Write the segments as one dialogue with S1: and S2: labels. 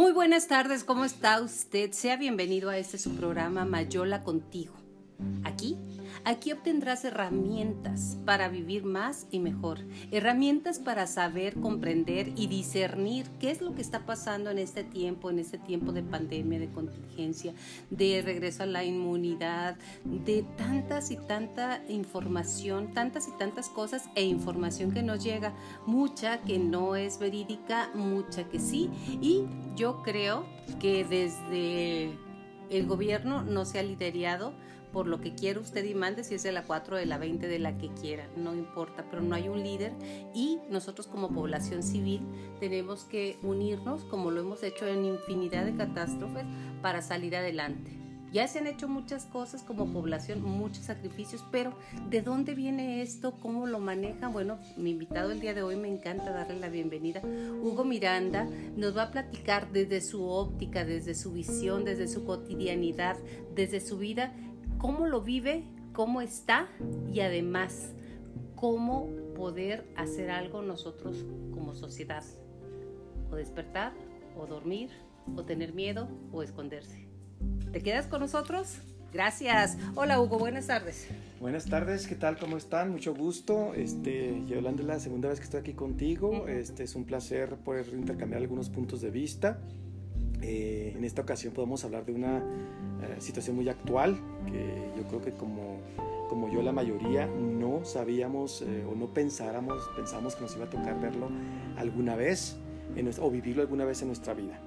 S1: Muy buenas tardes, ¿cómo está usted? Sea bienvenido a este su programa Mayola Contigo. Aquí obtendrás herramientas para vivir más y mejor, herramientas para saber, comprender y discernir qué es lo que está pasando en este tiempo, en este tiempo de pandemia, de contingencia, de regreso a la inmunidad, de tantas y tanta información, tantas y tantas cosas e información que nos llega, mucha que no es verídica, mucha que sí, y yo creo que desde el gobierno no se ha liderado por lo que quiera usted y mande, si es de la 4 de la 20, de la que quiera, no importa, pero no hay un líder y nosotros como población civil tenemos que unirnos, como lo hemos hecho en infinidad de catástrofes, para salir adelante. Ya se han hecho muchas cosas como población, muchos sacrificios, pero ¿de dónde viene esto? ¿Cómo lo manejan? Bueno, mi invitado el día de hoy me encanta darle la bienvenida. Hugo Miranda nos va a platicar desde su óptica, desde su visión, desde su cotidianidad, desde su vida cómo lo vive, cómo está y además cómo poder hacer algo nosotros como sociedad. O despertar, o dormir, o tener miedo, o esconderse. ¿Te quedas con nosotros? Gracias. Hola Hugo, buenas tardes.
S2: Buenas tardes, ¿qué tal? ¿Cómo están? Mucho gusto. Este, Yolanda, es la segunda vez que estoy aquí contigo. Este, es un placer poder intercambiar algunos puntos de vista. Eh, en esta ocasión podemos hablar de una eh, situación muy actual que yo creo que como, como yo la mayoría no sabíamos eh, o no pensáramos, pensamos que nos iba a tocar verlo alguna vez o vivirlo alguna vez en nuestra vida.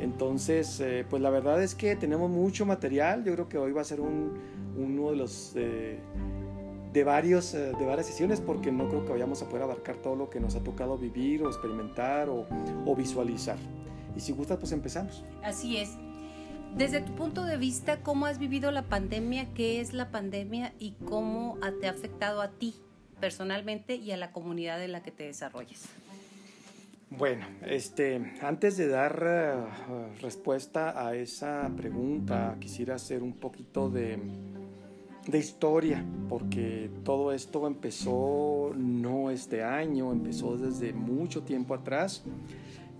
S2: Entonces, pues la verdad es que tenemos mucho material. Yo creo que hoy va a ser un, uno de los de, varios, de varias sesiones porque no creo que vayamos a poder abarcar todo lo que nos ha tocado vivir o experimentar o, o visualizar. Y si gustas, pues empezamos.
S1: Así es. Desde tu punto de vista, ¿cómo has vivido la pandemia? ¿Qué es la pandemia y cómo te ha afectado a ti personalmente y a la comunidad en la que te desarrolles?
S2: Bueno, este, antes de dar eh, respuesta a esa pregunta, quisiera hacer un poquito de, de historia, porque todo esto empezó no este año, empezó desde mucho tiempo atrás.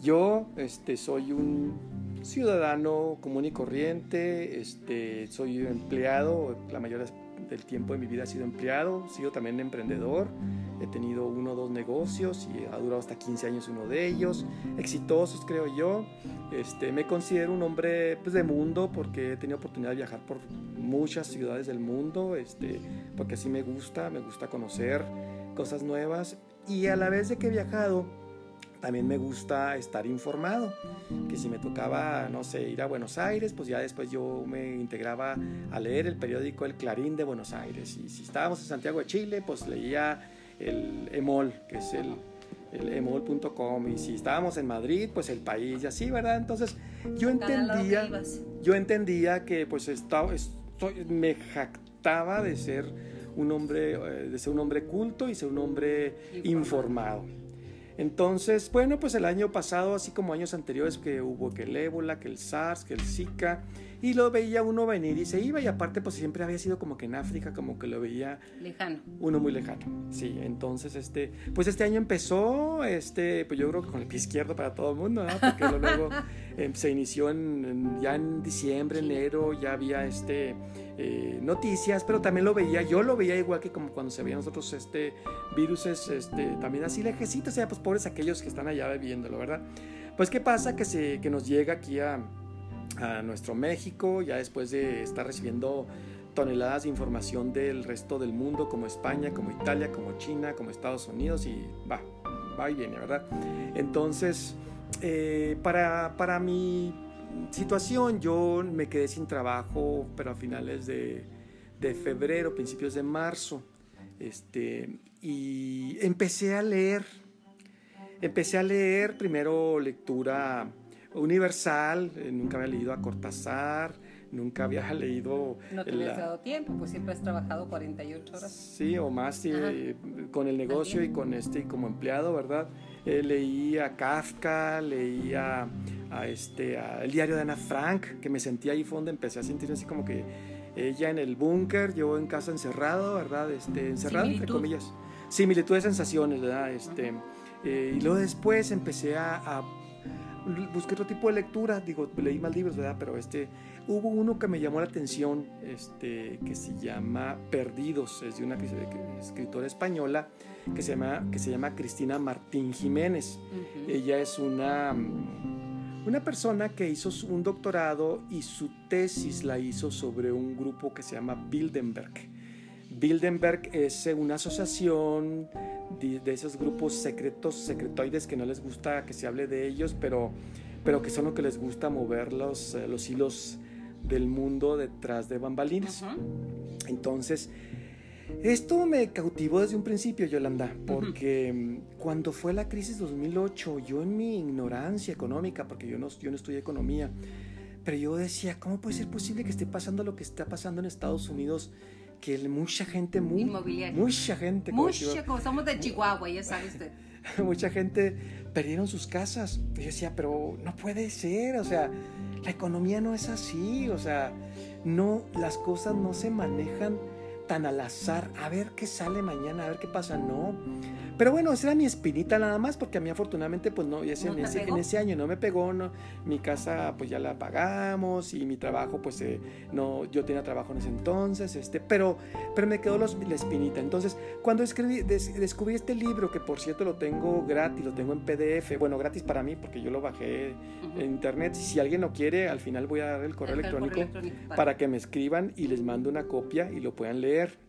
S2: Yo este, soy un ciudadano común y corriente, este, soy empleado, la mayoría del tiempo de mi vida he sido empleado, he sido también emprendedor, he tenido uno o dos negocios y ha durado hasta 15 años uno de ellos, exitosos creo yo. Este, me considero un hombre pues, de mundo porque he tenido oportunidad de viajar por muchas ciudades del mundo, este, porque así me gusta, me gusta conocer cosas nuevas y a la vez de que he viajado, también me gusta estar informado, que si me tocaba, no sé, ir a Buenos Aires, pues ya después yo me integraba a leer el periódico El Clarín de Buenos Aires. Y si estábamos en Santiago de Chile, pues leía el EMOL, que es el, el emol.com. Y si estábamos en Madrid, pues el país y así, ¿verdad? Entonces yo entendía, yo entendía que pues estaba, estoy, me jactaba de ser un hombre, eh, de ser un hombre culto y ser un hombre informado. Entonces, bueno, pues el año pasado, así como años anteriores, que hubo que el ébola, que el SARS, que el Zika, y lo veía uno venir y se iba, y aparte, pues siempre había sido como que en África, como que lo veía.
S1: Lejano.
S2: Uno muy lejano, sí. Entonces, este, pues este año empezó, este, pues yo creo que con el pie izquierdo para todo el mundo, ¿no? Porque luego em, se inició en, ya en diciembre, enero, ya había este eh, noticias, pero también lo veía, yo lo veía igual que como cuando se veían nosotros este virus, este, también así lejecitos, o sea, pues pobres aquellos que están allá viviéndolo, ¿verdad? Pues qué pasa que, se, que nos llega aquí a, a nuestro México, ya después de estar recibiendo toneladas de información del resto del mundo, como España, como Italia, como China, como Estados Unidos, y va, va y viene, ¿verdad? Entonces, eh, para, para mi situación, yo me quedé sin trabajo, pero a finales de, de febrero, principios de marzo. Este, y empecé a leer. Empecé a leer primero lectura universal, eh, nunca había leído a Cortázar, nunca había leído...
S1: No te habías dado tiempo, pues siempre has trabajado 48 horas.
S2: Sí, o más, con el negocio y con este como empleado, ¿verdad? Eh, leí a Kafka, leía a este, el diario de Ana Frank, que me sentía ahí fondo, empecé a sentir así como que ella en el búnker, yo en casa encerrado, ¿verdad? Este, encerrado, entre comillas. Similitud de sensaciones, ¿verdad? Este, eh, y luego después empecé a, busqué otro tipo de lectura, digo, leí más libros, ¿verdad? Pero este, hubo uno que me llamó la atención, este, que se llama Perdidos, es de una escritora española que se llama, que se llama Cristina Martín Jiménez. Ella es una, una persona que hizo un doctorado y su tesis la hizo sobre un grupo que se llama Bildenberg. Bildenberg es una asociación de, esos grupos secretos, secretoides que no les gusta que se hable de ellos, pero, pero que son lo que les gusta mover los, eh, los hilos del mundo detrás de bambalinas. Entonces, esto me cautivó desde un principio, Yolanda, porque mm, cuando fue la crisis 2008, yo en mi ignorancia económica, porque yo no, yo no estudié economía, pero yo decía, ¿cómo puede ser posible que esté pasando lo que está pasando en Estados Unidos? Que mucha gente, muy, mucha gente,
S1: mucha, como somos de Chihuahua, ya sabe usted.
S2: mucha gente perdieron sus casas. Y yo decía, pero no puede ser, o sea, la economía no es así, o sea, no, las cosas no se manejan tan al azar, a ver qué sale mañana, a ver qué pasa, no. Pero bueno, esa era mi espinita nada más, porque a mí afortunadamente, pues no, ese, en, ese, año no me pegó, no, mi casa pues ya la pagamos y mi trabajo pues eh, no, yo tenía trabajo en ese entonces, este, pero, pero me quedó los, la espinita. Entonces, cuando escribí, descubrí este libro, que por cierto lo tengo gratis, lo tengo en PDF, bueno, gratis para mí, porque yo lo bajé en internet, si alguien lo quiere, al final voy a dar el correo, electrónico, para que me escriban y les mando una copia y lo puedan leer.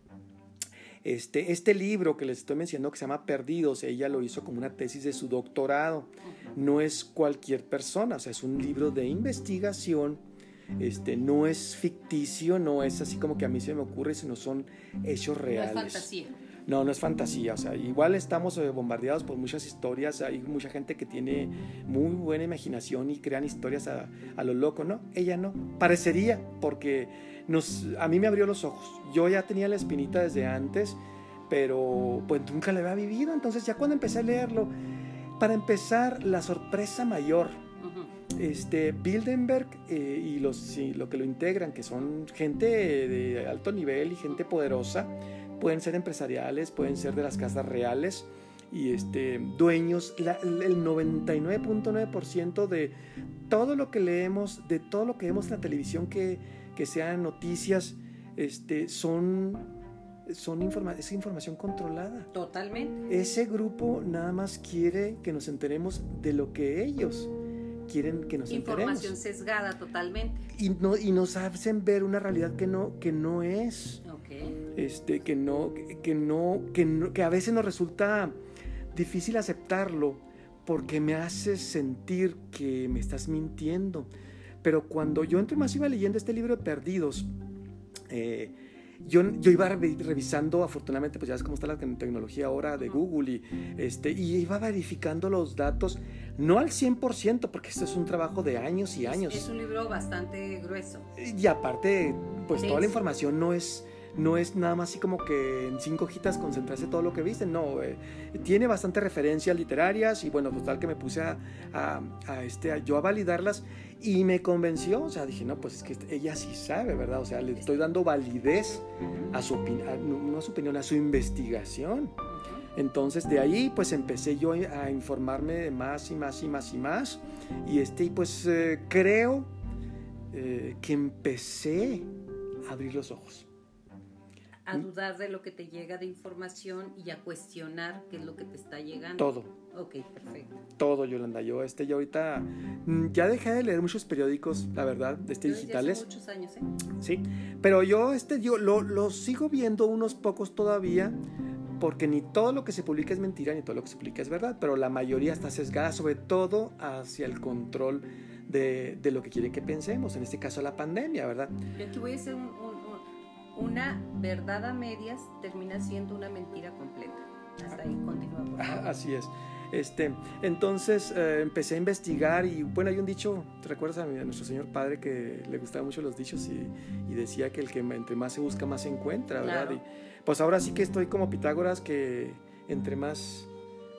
S2: Este, este libro que les estoy mencionando que se llama Perdidos, ella lo hizo como una tesis de su doctorado. No es cualquier persona, o sea, es un libro de investigación. Este, no es ficticio, no es así como que a mí se me ocurre, sino son hechos reales. No es fantasía. No, no es fantasía, o sea, igual estamos eh, bombardeados por muchas historias, hay mucha gente que tiene muy buena imaginación y crean historias a, a lo loco, ¿no? Ella no, parecería, porque a mí me abrió los ojos. Yo ya tenía la espinita desde antes, pero pues nunca la había vivido. Entonces ya cuando empecé a leerlo, para empezar, la sorpresa mayor, este, Bildenberg eh, y los, lo que lo integran, que son gente de alto nivel y gente poderosa, pueden ser empresariales, pueden ser de las casas reales y este, dueños, el 99.9% de todo lo que leemos, de todo lo que vemos en la televisión que que sean noticias, este, son, son es información controlada.
S1: Totalmente.
S2: Ese grupo nada más quiere que nos enteremos de lo que ellos quieren que nos
S1: enteremos. Información sesgada totalmente.
S2: Y, no, y nos hacen ver una realidad que no, que no es. Este, que no, que no, que no, que a veces nos resulta difícil aceptarlo porque me hace sentir que me estás mintiendo pero cuando yo entre más iba leyendo este libro de Perdidos, eh, yo, yo, iba revisando, afortunadamente, pues ya ves cómo está la tecnología ahora de Google, y, este, y iba verificando los datos, no al 100%, porque esto es un trabajo de años y años.
S1: Es, un libro bastante grueso.
S2: Y aparte, pues toda la información no es, no es nada más así como que en cinco hojitas concentrarse todo lo que viste, no, eh, tiene bastante referencias literarias y bueno, total que me puse a, a, este, yo a validarlas y me convenció, o sea, dije, no, pues es que ella sí sabe, ¿verdad? O sea, le estoy dando validez a su opinión, no a su opinión, a su investigación. Entonces de ahí pues empecé yo a informarme de más y más y más y más. Y este, pues eh, creo eh, que empecé a abrir los ojos
S1: a dudar de lo que te llega de información y a cuestionar qué es lo que te está llegando.
S2: Todo.
S1: Ok, perfecto.
S2: Todo, Yolanda. Yo, este, yo ahorita mm, ya dejé de leer muchos periódicos, la verdad, este, digitales.
S1: muchos años, ¿eh?
S2: Sí, pero yo, este, yo lo, lo sigo viendo unos pocos todavía porque ni todo lo que se publica es mentira, ni todo lo que se publica es verdad, pero la mayoría está sesgada, sobre todo hacia el control de, de lo que quieren que pensemos, en este caso la pandemia, ¿verdad?
S1: Yo aquí voy a hacer un una verdad a medias termina siendo una mentira completa. Hasta ahí continúa.
S2: Así es. Este, entonces eh, empecé a investigar y bueno, hay un dicho, ¿te recuerdas a, nuestro señor padre que le gustaban mucho los dichos y, decía que el que entre más se busca más se encuentra, ¿verdad? Y, pues ahora sí que estoy como Pitágoras que entre más...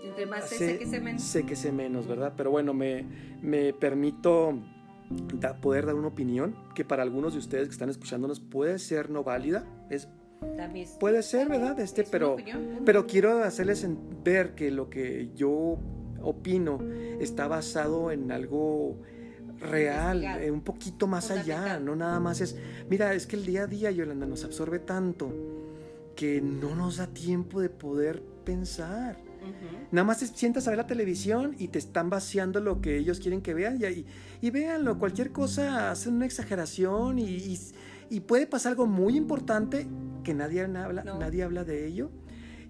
S1: Entre más sé, que sé menos.
S2: Sé que sé menos, ¿verdad? Pero bueno, me, me permito poder dar una opinión que para algunos de ustedes que están escuchándonos puede ser no válida, es puede ser, ¿verdad? Este, pero, pero quiero hacerles ver que lo que yo opino, está basado en algo real, eh, un poquito más allá, no nada más es, mira, es que el día a día, Yolanda, nos absorbe tanto que no nos da tiempo de poder pensar. Nada más te sientas a ver la televisión y te están vaciando lo que ellos quieren que vean y, y, véanlo, cualquier cosa hacen una exageración y, y, puede pasar algo muy importante que nadie habla, nadie habla de ello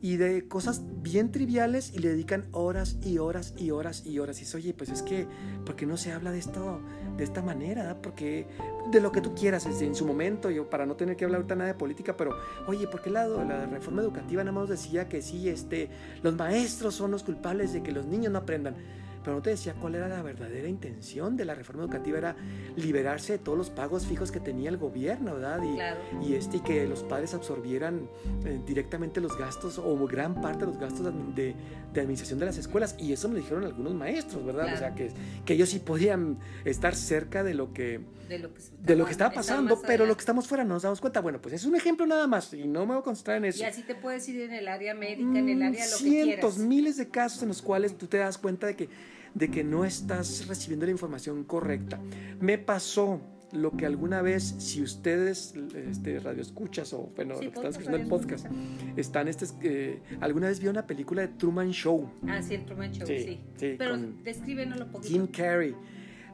S2: y de cosas bien triviales y le dedican horas y horas y horas y horas. Y dices, oye, pues es que, ¿por qué no se habla de esto de esta manera? Porque de lo que tú quieras en su momento, yo para no tener que hablar ahorita nada de política, pero oye, ¿por qué lado la reforma educativa nada más decía que sí, este, los maestros son los culpables de que los niños no aprendan? Pero no te decía cuál era la verdadera intención de la reforma educativa, era liberarse de todos los pagos fijos que tenía el gobierno, ¿verdad? Y, y este, y que los padres absorbieran eh, directamente los gastos o gran parte de los gastos de, de, administración de las escuelas. Y eso me dijeron algunos maestros, ¿verdad? O sea, que, que ellos sí podían estar cerca de lo que, de lo que, de lo que estaba pasando, pero lo que estamos fuera no nos damos cuenta. Bueno, pues es un ejemplo nada más y no me voy a concentrar en eso.
S1: Y así te puedes ir en el área médica, en el área lo
S2: que quieras. Cientos, miles de casos en los cuales tú te das cuenta de que de que no estás recibiendo la información correcta. Me pasó lo que alguna vez, si ustedes, este, radio escuchas o bueno, lo que están escuchando el podcast, están, este, eh, alguna vez vio una película de Truman Show.
S1: Ah, sí, el Truman Show, sí. Pero descríbenos un poquito.
S2: Jim Carrey.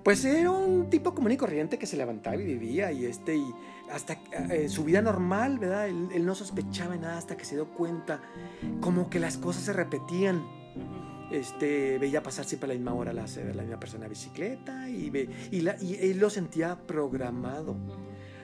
S2: Pues era un tipo común y corriente que se levantaba y vivía y este y hasta eh, su vida normal, ¿verdad? Él, él, no sospechaba nada hasta que se dio cuenta como que las cosas se repetían este, veía pasar siempre a la misma hora la, la misma persona bicicleta y, ve, y, la, y él lo sentía programado.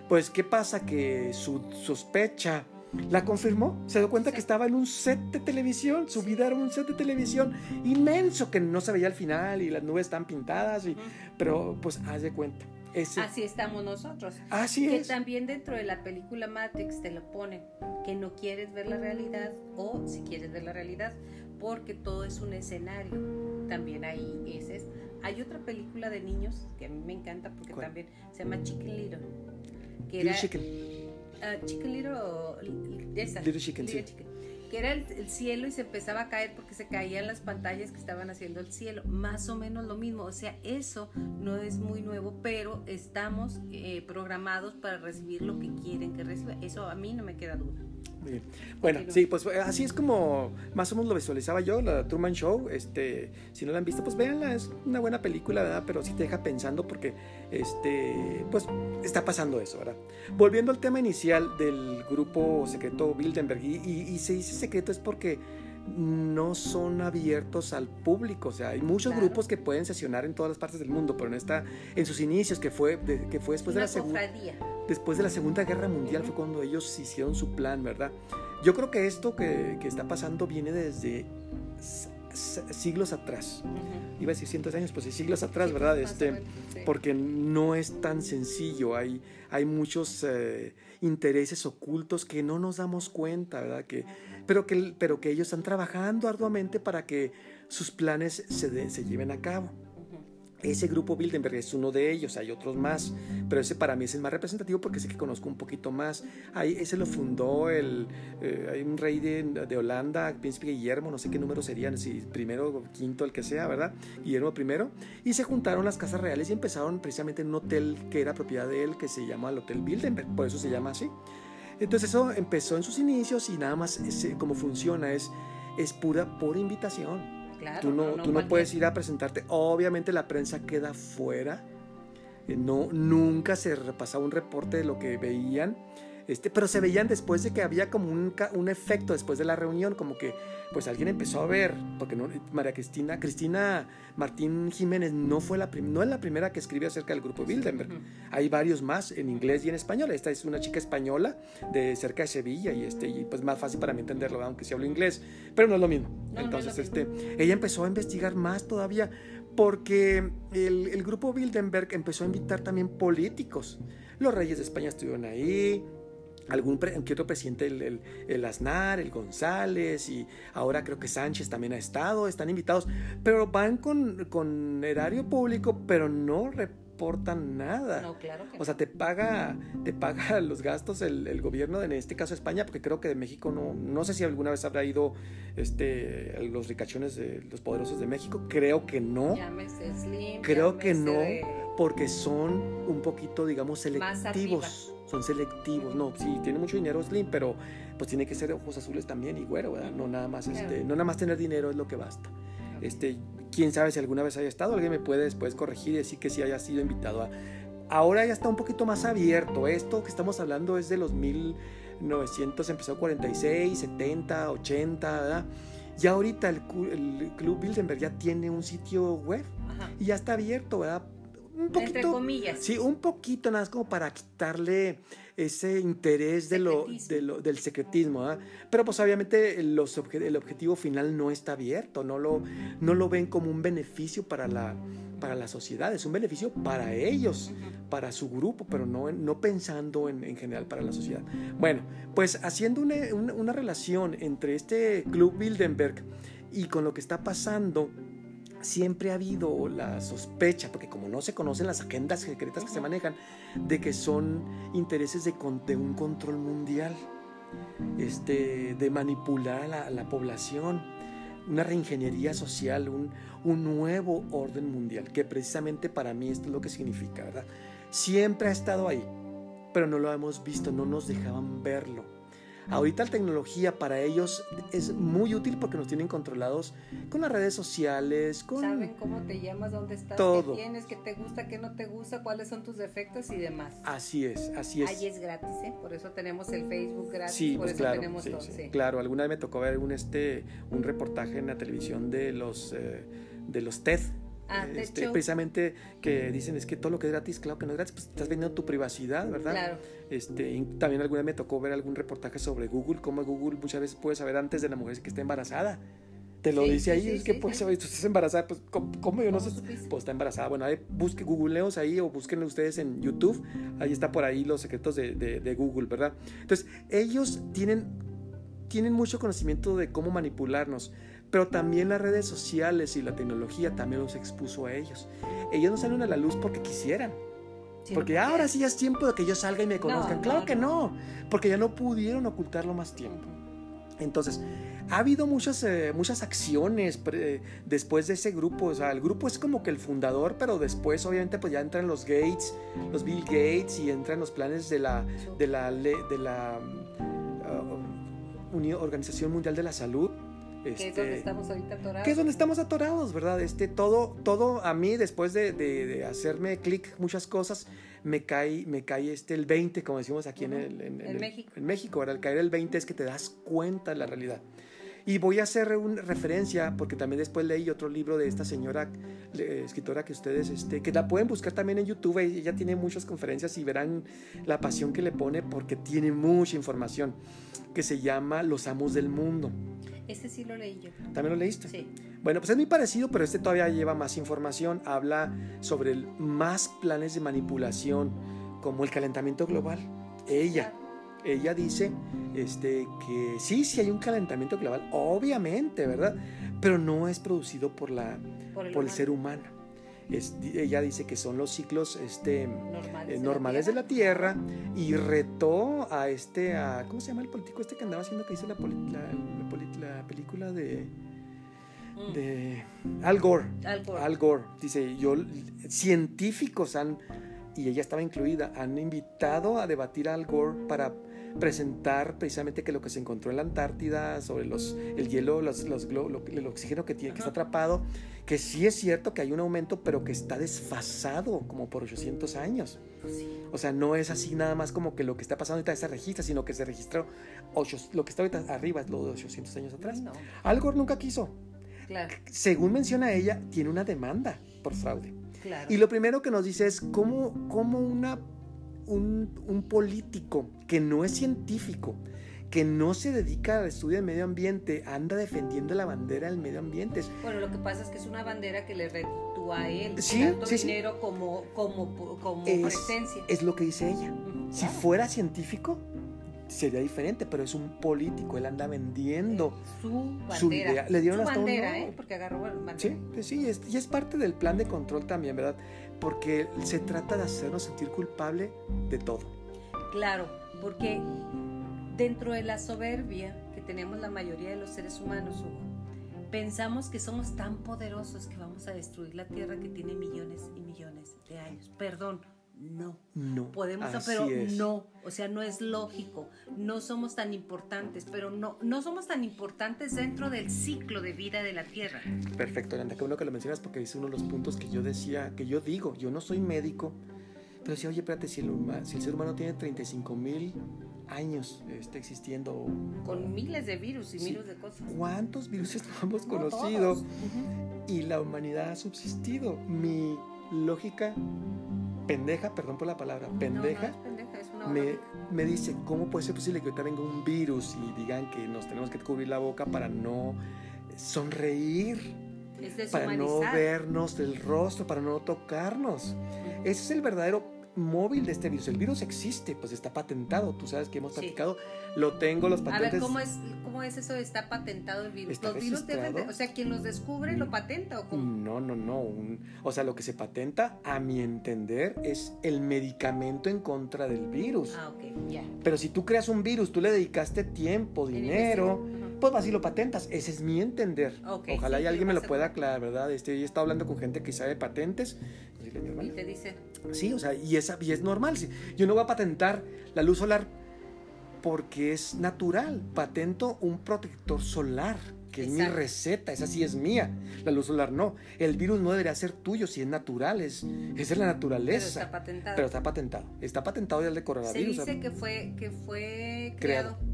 S2: Pues, ¿qué pasa? Que su sospecha la confirmó. Se dio cuenta que estaba en un set de televisión. Su vida era un set de televisión inmenso que no se veía al final y las nubes están pintadas. Y, pero, pues, haz de cuenta.
S1: Así estamos nosotros.
S2: Así
S1: que también dentro de la película Matrix te lo ponen, que no quieres ver la realidad o si quieres ver la realidad, porque todo es un escenario. También ahí es, Hay otra película de niños que a mí me encanta porque también se llama Chicken Little. Que era, Chicken. Uh, Chicken Little, Little Chicken, que era el, cielo y se empezaba a caer porque se caían las pantallas que estaban haciendo el cielo. Más o menos lo mismo. O sea, eso no es muy nuevo, pero estamos eh, programados para recibir lo que quieren que reciba. Eso a mí no me queda duda.
S2: Bueno, sí, pues eh, así es como más o menos lo visualizaba yo, la Truman Show. Este, si no la han visto, pues véanla, es una buena película, ¿verdad? Pero sí te deja pensando porque, este, pues está pasando eso, ¿verdad? Volviendo al tema inicial del grupo secreto Bilderberg, y, y se dice secreto es porque no son abiertos al público. O sea, hay muchos grupos que pueden sesionar en todas las partes del mundo, pero en esta, en sus inicios, que fue, que fue después de la segunda después de la Segunda Guerra Mundial fue cuando ellos hicieron su plan, ¿verdad? Yo creo que esto que, que está pasando viene desde siglos atrás. Iba a decir cientos de años, pues sí, siglos atrás, ¿verdad? Este, porque no es tan sencillo, hay, hay muchos eh, intereses ocultos que no nos damos cuenta, ¿verdad? Que, pero, que, pero que ellos están trabajando arduamente para que sus planes se, se lleven a cabo. Ese grupo Bilderberg es uno de ellos, hay otros más, pero ese para mí es el más representativo porque sé que conozco un poquito más. Ahí, ese lo fundó el, eh, hay un rey de, de, Holanda, Príncipe Guillermo, no sé qué número serían, si primero o quinto, el que sea, ¿verdad? Guillermo I. Y se juntaron las casas reales y empezaron precisamente en un hotel que era propiedad de él, que se llama el Hotel Bilderberg, por eso se llama así. Entonces eso empezó en sus inicios y nada más como funciona es, es pura por invitación tú no, tú no puedes ir a presentarte. Obviamente la prensa queda fuera. Eh, no, nunca se repasaba un reporte de lo que veían. Este, pero se veían después de que había como un, un, efecto después de la reunión, como que pues alguien empezó a ver, porque no, María Cristina, Cristina Martín Jiménez no, fue la no es la primera que escribe acerca del grupo Bilderberg, hay varios más en inglés y en español, esta es una chica española de cerca de Sevilla y, este, y pues más fácil para mí entenderlo, aunque sí hablo inglés, pero no es lo mismo. Entonces, este, ella empezó a investigar más todavía porque el, el grupo Bilderberg empezó a invitar también políticos. Los reyes de España estuvieron ahí, algún que otro presidente, el, el, el, Aznar, el González y ahora creo que Sánchez también ha estado, están invitados, pero van con, con erario público, pero no importa nada.
S1: No, claro que
S2: O sea, te paga, te paga los gastos el, el gobierno, en este caso España, porque creo que de México no, no sé si alguna vez habrá ido este, los ricachones de los poderosos de México, creo que no.
S1: Llámese Slim,
S2: Creo que no,
S1: de-
S2: porque son un poquito, digamos, selectivos. Son selectivos. No, sí, tiene mucho dinero Slim, pero pues tiene que ser de ojos azules también y güero, ¿verdad? No nada más,
S1: Claro.
S2: este, no nada más tener dinero es lo que basta. Este, quién sabe si alguna vez haya estado, alguien me puede después corregir y decir que sí haya sido invitado a. Ahora ya está un poquito más abierto. Esto que estamos hablando es de los 1900, empezó 46, 70, 80, ¿verdad? Ya ahorita el, el Club Bilderberg ya tiene un sitio web
S1: Ajá.
S2: y ya está abierto, ¿verdad? Un
S1: Entre
S2: poquito.
S1: comillas.
S2: Sí, un poquito nada más como para quitarle ese interés de lo,
S1: Secretismo.
S2: de lo- del secretismo. Pero pues obviamente los obje- el objetivo final no está abierto, no lo, no lo ven como un beneficio para la, para la sociedad, es un beneficio para ellos, para su grupo, pero no, no pensando en, en general para la sociedad. Bueno, pues haciendo una, una- una relación entre este Club Bilderberg y con lo que está pasando siempre ha habido la sospecha, porque como no se conocen las agendas secretas que se manejan, de que son intereses de, un control mundial, este, de manipular a la, a la población, una reingeniería social, un, un nuevo orden mundial, que precisamente para mí esto es lo que significa, ¿verdad? Siempre ha estado ahí, pero no lo hemos visto, no nos dejaban verlo. Ahorita la tecnología para ellos es muy útil porque nos tienen controlados con las redes sociales, con...
S1: Saben cómo te llamas, dónde estás,
S2: Todo.
S1: qué tienes, qué te gusta, qué no te gusta, cuáles son tus defectos y demás.
S2: Así es, así es.
S1: Ahí es gratis, ¿eh? Por eso tenemos el Facebook gratis,
S2: Sí,
S1: por
S2: pues
S1: eso
S2: claro,
S1: tenemos
S2: sí,
S1: todo.
S2: sí,
S1: sí.
S2: claro. Alguna vez me tocó ver un este un reportaje en la televisión de los eh, de los TED.
S1: Ah,
S2: este, precisamente que dicen es que todo lo que es gratis, claro que no es gratis, pues estás vendiendo tu privacidad, ¿verdad?
S1: Claro.
S2: Este, también alguna vez me tocó ver algún reportaje sobre Google, cómo Google muchas veces puede saber antes de la mujer que está embarazada. Te lo
S1: Sí,
S2: dice ahí,
S1: sí,
S2: es que
S1: sí,
S2: pues tú estás embarazada, pues ¿cómo, cómo yo no
S1: ¿Cómo
S2: sé? Pues está embarazada. Bueno, ahí busque googleos ahí o búsquenlo ustedes en YouTube. Ahí está por ahí los secretos de, de- de Google, ¿verdad? Entonces, ellos tienen, tienen mucho conocimiento de cómo manipularnos, pero también las redes sociales y la tecnología también los expuso a ellos. Ellos no salen a la luz porque quisieran.
S1: Sí,
S2: Porque
S1: no,
S2: ahora sí ya es tiempo de que yo salga y me conozcan.
S1: no,
S2: claro que
S1: no.
S2: porque ya no pudieron ocultarlo más tiempo. Entonces, ha habido muchas, eh, muchas acciones pre- después de ese grupo. O sea, el grupo es como que el fundador, pero después obviamente pues ya entran los Gates, los Bill Gates y entran los planes de la, de la, de la uh, Uni- Organización Mundial de la Salud.
S1: Que es
S2: Este,
S1: donde estamos ahorita atorados.
S2: que es donde estamos atorados, ¿verdad? Este, todo, todo a mí, después de, de- de hacerme clic muchas cosas, me cae, me cae este el 20, como decimos aquí en,
S1: Ujú,
S2: el, en,
S1: en México.
S2: en México, ¿verdad? El caer el 20 es que te das cuenta de la realidad. Y voy a hacer una referencia, porque también después leí otro libro de esta señora eh, escritora que ustedes, este, que la pueden buscar también en YouTube, ella tiene muchas conferencias y verán la pasión que le pone porque tiene mucha información, que se llama Los Amos del Mundo.
S1: Ese sí lo leí yo.
S2: ¿También lo leíste?
S1: Sí.
S2: Bueno, pues es muy parecido, pero este todavía lleva más información. Habla sobre el- más planes de manipulación, como el calentamiento global. Ella, ella dice este, que sí, sí hay un calentamiento global, obviamente, ¿verdad? Pero no es producido por, la,
S1: Por el,
S2: por el
S1: humano.
S2: ser humano. Es- ella dice que son los ciclos este,
S1: normales,
S2: eh,
S1: de,
S2: normales
S1: la
S2: de la Tierra y retó a este, a, ¿cómo se llama el político este que andaba haciendo que hizo la, la película de,
S1: Mm.
S2: de Al Gore?
S1: Al Gore.
S2: Al Gore. Dice, yo, científicos han, y ella estaba incluida, han invitado a debatir a Al Gore para presentar precisamente que lo que se encontró en la Antártida sobre los, el hielo, los, los glo- lo- el oxígeno que tiene, que está atrapado, que sí es cierto que hay un aumento, pero que está desfasado como por 800 años. O sea, no es así nada más como que lo que está pasando ahorita se registra, sino que se registró, ocho- lo que está ahorita arriba es lo de 800 años atrás.
S1: No,
S2: Al Gore nunca quiso.
S1: claro,
S2: Según menciona ella, tiene una demanda por fraude.
S1: claro.
S2: Y lo primero que nos dice es cómo, cómo una, un, un político que no es científico, que no se dedica al estudio del medio ambiente, anda defendiendo la bandera del medio ambiente.
S1: Bueno, lo que pasa es que es una bandera que le reditúa a él
S2: Sí,
S1: tanto
S2: sí, sí.
S1: dinero como, como, como
S2: Es-
S1: presencia.
S2: Es lo que dice ella. Si
S1: claro.
S2: fuera científico, sería diferente, pero es un político, él anda vendiendo
S1: su bandera.
S2: su idea. Le dieron
S1: su
S2: hasta un
S1: bandera,
S2: Nobel.
S1: ¿eh? Porque agarró bandera.
S2: Sí, pues sí, es- y es parte del plan de control también, ¿verdad? Porque se trata de hacernos sentir culpable de todo.
S1: Claro, porque dentro de la soberbia que tenemos la mayoría de los seres humanos, Hugo, pensamos que somos tan poderosos que vamos a destruir la Tierra que tiene millones y millones de años. Perdón, no.
S2: No.
S1: Podemos,
S2: así
S1: pero
S2: es.
S1: no, o sea, no es lógico, no somos tan importantes, pero no, no somos tan importantes dentro del ciclo de vida de la Tierra.
S2: Perfecto, Yolanda, qué bueno que lo mencionas porque es uno de los puntos que yo decía, que yo digo, yo no soy médico, pero decía, oye, espérate, si el, huma- si el ser humano tiene 35 mil años está existiendo,
S1: Con miles de virus y
S2: Sí.
S1: miles de cosas.
S2: ¿cuántos virus no hemos
S1: No
S2: conocido? Y la humanidad ha subsistido. Mi lógica pendeja, perdón por la palabra, pendeja,
S1: No, no es pendeja, es una
S2: me, me dice, ¿cómo puede ser posible que ahorita venga un virus y digan que nos tenemos que cubrir la boca para no sonreír?
S1: Es
S2: para no vernos del rostro, para no tocarnos. Ese es el verdadero móvil de este virus. El virus existe, pues está patentado. Tú sabes que hemos
S1: Sí.
S2: platicado. Lo tengo, los
S1: A
S2: patentes.
S1: ver, ¿cómo es, ¿cómo es eso? de ¿Está patentado el virus? Los virus deben de- o sea, quien los descubre lo patenta o cómo?
S2: No, no, no. un- o sea, lo que se patenta, a mi entender, es el medicamento en contra del virus.
S1: Ah, ok, ya.
S2: Pero si tú creas un virus, tú le dedicaste tiempo, dinero, pues vas y lo patentas. Ese es mi entender.
S1: Ok,
S2: Ojalá
S1: sí,
S2: y alguien me lo pueda aclarar, ¿verdad? Este, yo he estado hablando con gente que sabe patentes. Dile, mi hermano,
S1: Y te dice,
S2: Sí, o sea, y es, y es normal. Yo no voy a patentar la luz solar porque es natural. Patento un protector solar, que es mi receta, esa sí es mía. La luz solar no. El virus no debería ser tuyo si es natural, es, esa es la
S1: pero
S2: naturaleza.
S1: está patentado.
S2: Pero está patentado. Está patentado ya el de
S1: Se
S2: coronavirus.
S1: dice que fue, que fue
S2: Creado.
S1: creado.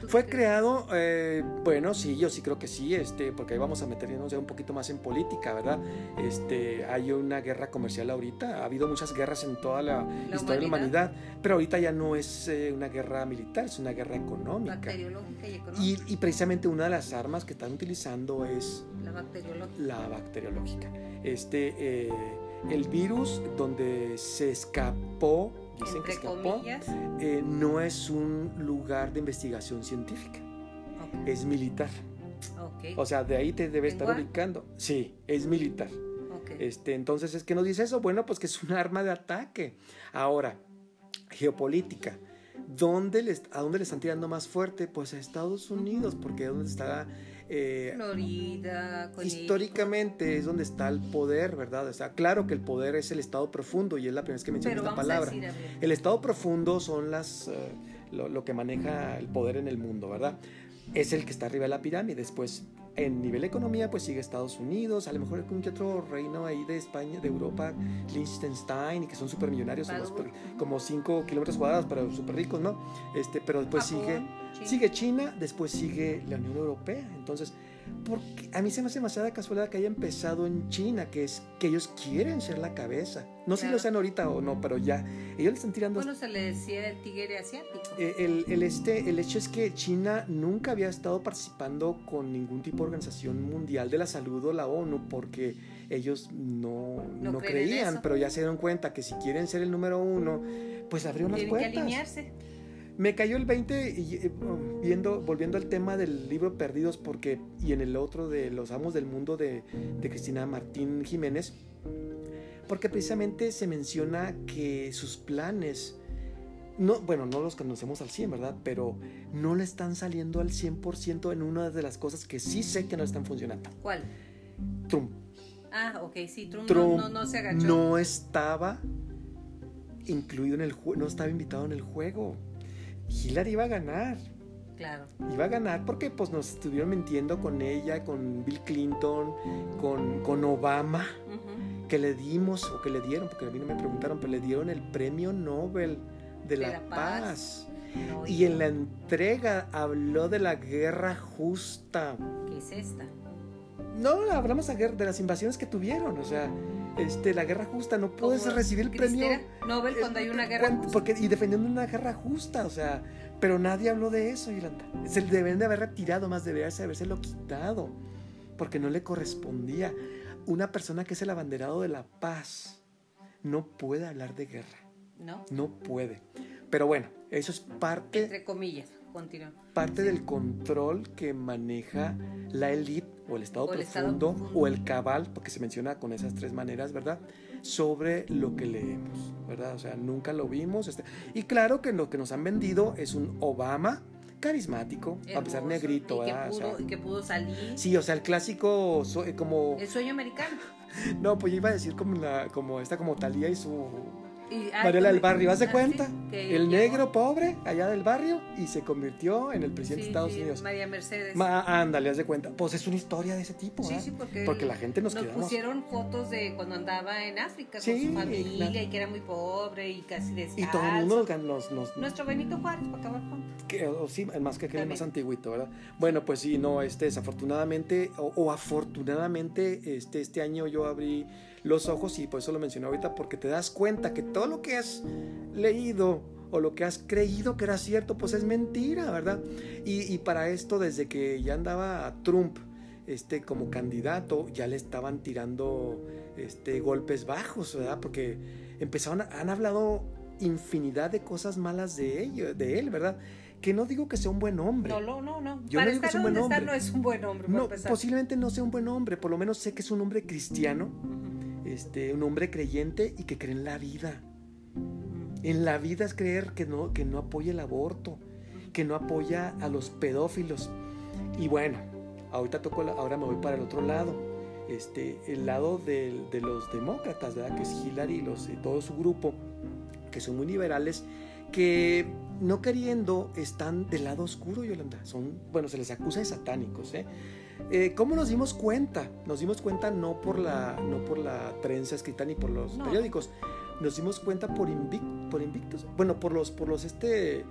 S1: ¿Tú
S2: Fue creado, eh, bueno, sí, yo sí creo que sí, este, porque ahí vamos a meternos ya un poquito más en política, ¿verdad? Este, hay una guerra comercial ahorita, ha habido muchas guerras en toda la, historia de la
S1: humanidad.
S2: humanidad, pero ahorita ya no es eh, una guerra militar, es una guerra económica.
S1: Bacteriológica y económica.
S2: Y, y precisamente una de las armas que están utilizando es
S1: La bacteriológica.
S2: la bacteriológica. Este, eh, el virus donde se escapó, dicen que escapó, eh, no es un lugar de investigación científica, es militar.
S1: ok,
S2: O sea, de ahí te debe
S1: ¿En
S2: estar ubicando. Sí, es militar.
S1: ok.
S2: Este, entonces, ¿es que nos dice eso? Bueno, pues que es un arma de ataque. Ahora, geopolítica. ¿Dónde les, ¿A dónde le están tirando más fuerte? Pues a Estados Unidos, porque es donde está... eh,
S1: Florida,
S2: históricamente es donde está el poder, ¿verdad? O sea, claro que el poder es el estado profundo y es la primera vez que menciono esta palabra. El estado profundo son las, eh, lo, lo que maneja el poder en el mundo, ¿verdad? Es el que está arriba de la pirámide. Después, en nivel de economía, pues sigue Estados Unidos, a lo mejor algún que otro reino ahí de España, de Europa, Liechtenstein, y que son súper millonarios, como 5 kilómetros cuadrados, pero súper ricos, ¿no? Este, pero después
S1: Japón,
S2: sigue,
S1: China.
S2: sigue China, después sigue la Unión Europea. Entonces, porque a mí se me hace demasiada casualidad que haya empezado en China, que es que ellos quieren ser la cabeza. No sé si lo sean ahorita o no, pero ya ellos le están tirando
S1: Bueno, se le decía el tigre asiático.
S2: eh, el, el este, el hecho es que China nunca había estado participando con ningún tipo de organización mundial de la salud o la ONU porque ellos no,
S1: No
S2: creían, pero ya se dieron cuenta que si quieren ser el número uno, pues abrieron las
S1: Tienen que
S2: puertas.
S1: alinearse.
S2: Me cayó el 20 y, eh, viendo, volviendo al tema del libro Perdidos porque y en el otro de Los Amos del Mundo de, de Cristina Martín Jiménez, porque precisamente se menciona que sus planes, no, bueno, no los conocemos al 100, ¿verdad? Pero no le están saliendo al 100% en una de las cosas que sí sé que no están funcionando.
S1: ¿Cuál?
S2: Trump.
S1: Ah, ok, sí, Trump,
S2: Trump
S1: no, no, no se agachó.
S2: no estaba incluido en el juego, no estaba invitado en el juego. Hillary iba a ganar.
S1: Claro.
S2: Iba a ganar porque pues nos estuvieron mintiendo con ella, con Bill Clinton, con, con Obama, que le dimos o que le dieron, porque a mí no me preguntaron, pero le dieron el premio Nobel de, la,
S1: la
S2: paz.
S1: paz. No,
S2: Y en la entrega habló de la guerra justa.
S1: ¿Qué es esta?
S2: No, hablamos de, guerra- de las invasiones que tuvieron, o sea, este, la guerra justa, no puedes
S1: Como
S2: recibir el premio.
S1: Nobel cuando hay una guerra
S2: cuando-
S1: justa.
S2: Porque, y defendiendo una guerra justa, o sea, pero nadie habló de eso, Yolanda. Se deben de haber retirado, más debería de habérselo quitado, porque no le correspondía. Una persona que es el abanderado de la paz no puede hablar de guerra,
S1: ¿No?
S2: no puede. Pero bueno, Eso es parte...
S1: Entre comillas, continúa.
S2: Parte del control que maneja la élite o el estado,
S1: O el
S2: profundo,
S1: estado
S2: o el cabal, porque se menciona con esas tres maneras, ¿verdad? Sobre lo que leemos, ¿verdad? O sea, nunca lo vimos. este- Y claro que lo que nos han vendido es un Obama carismático, a pesar
S1: Hermoso,
S2: negrito,
S1: y que,
S2: ¿verdad? O sea,
S1: pudo, y que pudo salir.
S2: sí, o sea, el clásico so- eh, como...
S1: El sueño americano.
S2: No, pues yo iba a decir como, la, como esta, como Talía y su
S1: Y, ay,
S2: Mariela del
S1: pues,
S2: Barrio, ¿haz de
S1: ah,
S2: cuenta?
S1: sí,
S2: el negro pobre allá del barrio y se convirtió en el presidente
S1: sí,
S2: de Estados
S1: sí,
S2: Unidos.
S1: María Mercedes.
S2: Ma- ándale, haz de cuenta. Pues es una historia de ese tipo,
S1: Sí,
S2: ¿verdad?
S1: sí, porque,
S2: Porque la gente nos
S1: nos
S2: quedamos-
S1: pusieron fotos de cuando andaba en África
S2: Sí,
S1: con su familia
S2: claro.
S1: y que era muy pobre y casi descalzo.
S2: Y todo el mundo nos... nos,
S1: Nuestro Benito Juárez, para acabar con...
S2: sí, más que aquel
S1: También.
S2: más antiguito, ¿verdad? Bueno, pues sí, no, este, desafortunadamente o, o afortunadamente, este, este año yo abrí los ojos y por eso lo mencioné ahorita, porque te das cuenta que todo lo que has leído o lo que has creído que era cierto, pues es mentira, ¿verdad? Y, y para esto, desde que ya andaba Trump este, como candidato, ya le estaban tirando este, golpes bajos, ¿verdad? Porque empezaron, a- han hablado infinidad de cosas malas de, ello, de él, ¿verdad? Que no digo que sea un buen hombre.
S1: No, no, no, no.
S2: Yo
S1: Para
S2: no digo que
S1: estar
S2: sea un buen hombre.
S1: no es un buen hombre,
S2: No, posiblemente no sea un buen hombre, por lo menos sé que es un hombre cristiano, este, un hombre creyente y que cree en la vida. En la vida es creer que no, que no apoya el aborto, que no apoya a los pedófilos. Y bueno, ahorita toco ahora me voy para el otro lado. Este, el lado de los demócratas, ¿verdad? que es Hillary y todo su grupo, que son muy liberales, que no queriendo están del lado oscuro, Yolanda. Son, bueno, se les acusa de satánicos. ¿eh? Eh, ¿Cómo nos dimos cuenta? Nos dimos cuenta no por la, no por la prensa escrita ni por los
S1: No.
S2: periódicos. Nos dimos cuenta por, Invic- por Invictus. Bueno, por los, por los este,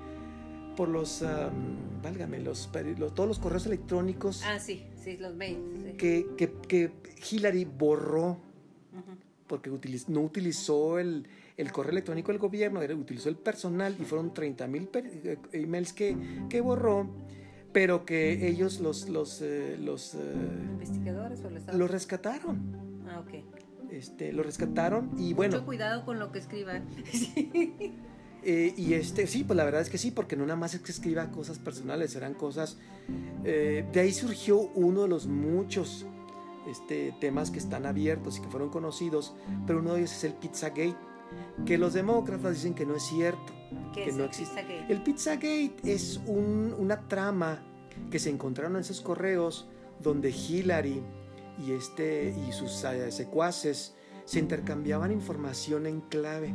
S2: por los, am, válgame, los, los- todos los correos electrónicos
S1: Ah, sí, sí, los mails. sí.
S2: que, que, que Hillary borró
S1: Ujú.
S2: porque utiliz- no utilizó el, el correo electrónico del gobierno, utilizó el personal y fueron 30 mil emails que, que borró, pero que ellos los, los, eh, los, eh,
S1: ¿Investigadores o el Estado?
S2: los rescataron.
S1: Ah, ok.
S2: Este, lo rescataron y bueno,
S1: Mucho cuidado con lo que escriban.
S2: eh, y este, sí, pues la verdad es que sí, porque no nada más es que escriba cosas personales, eran cosas, eh, de ahí surgió uno de los muchos este, temas que están abiertos y que fueron conocidos, pero uno de ellos es el Pizzagate, que los demócratas dicen que no es cierto,
S1: ¿Qué
S2: que
S1: es
S2: no
S1: el
S2: existe.
S1: Pizzagate?
S2: El Pizzagate es un- una trama que se encontraron en esos correos donde Hillary y, este, y sus eh, secuaces se intercambiaban información en clave.